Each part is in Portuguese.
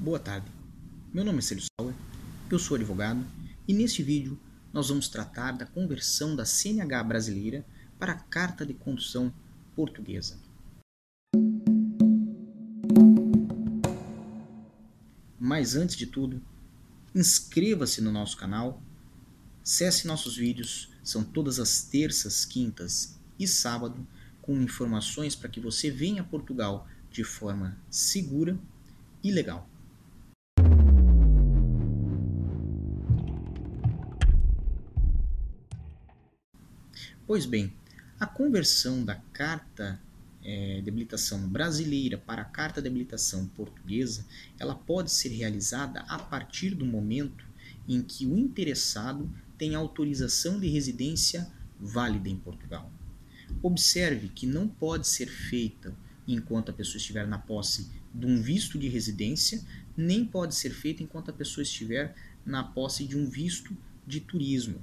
Boa tarde. Meu nome é Celso Sauer, eu sou advogado e neste vídeo nós vamos tratar da conversão da CNH brasileira para a Carta de Condução Portuguesa. Mas antes de tudo, inscreva-se no nosso canal, acesse nossos vídeos, são todas as terças, quintas e sábado, com informações para que você venha a Portugal de forma segura e legal. Pois bem, a conversão da carta é, de habilitação brasileira para a carta de habilitação portuguesa, ela pode ser realizada a partir do momento em que o interessado tem autorização de residência válida em Portugal. Observe que não pode ser feita enquanto a pessoa estiver na posse de um visto de residência, nem pode ser feita enquanto a pessoa estiver na posse de um visto de turismo.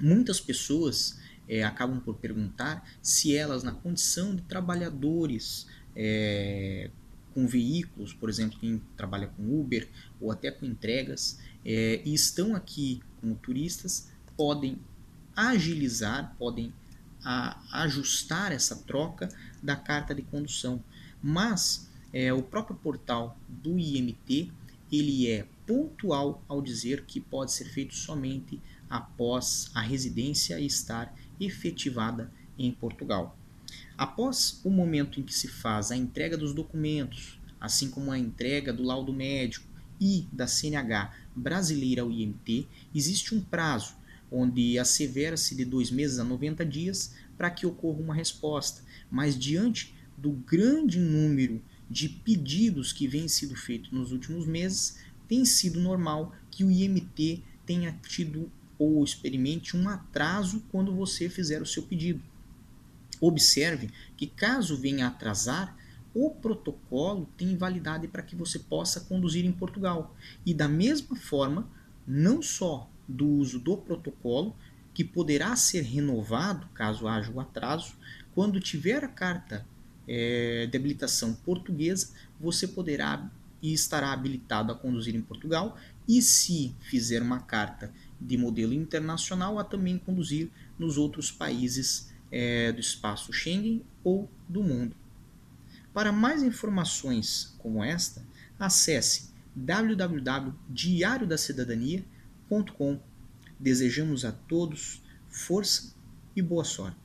Muitas pessoas é, acabam por perguntar se elas, na condição de trabalhadores é, com veículos, por exemplo, quem trabalha com Uber ou até com entregas, é, e estão aqui como turistas, podem agilizar, podem a, ajustar essa troca da carta de condução. Mas o próprio portal do IMT ele é pontual ao dizer que pode ser feito somente após a residência estar efetivada em Portugal. Após o momento em que se faz a entrega dos documentos, assim como a entrega do laudo médico e da CNH brasileira ao IMT, existe um prazo onde assevera-se de dois meses a 90 dias para que ocorra uma resposta. Mas diante do grande número de pedidos que vem sido feito nos últimos meses, tem sido normal que o IMT tenha tido ou experimente um atraso quando você fizer o seu pedido. Observe que caso venha atrasar, o protocolo tem validade para que você possa conduzir em Portugal. E da mesma forma, não só do uso do protocolo, que poderá ser renovado caso haja o atraso, quando tiver a carta é, de habilitação portuguesa, você poderá e estará habilitado a conduzir em Portugal e se fizer uma carta de modelo internacional a também conduzir nos outros países é, do espaço Schengen ou do mundo. Para mais informações como esta, acesse www.diariodacidadania.com. Desejamos a todos força e boa sorte.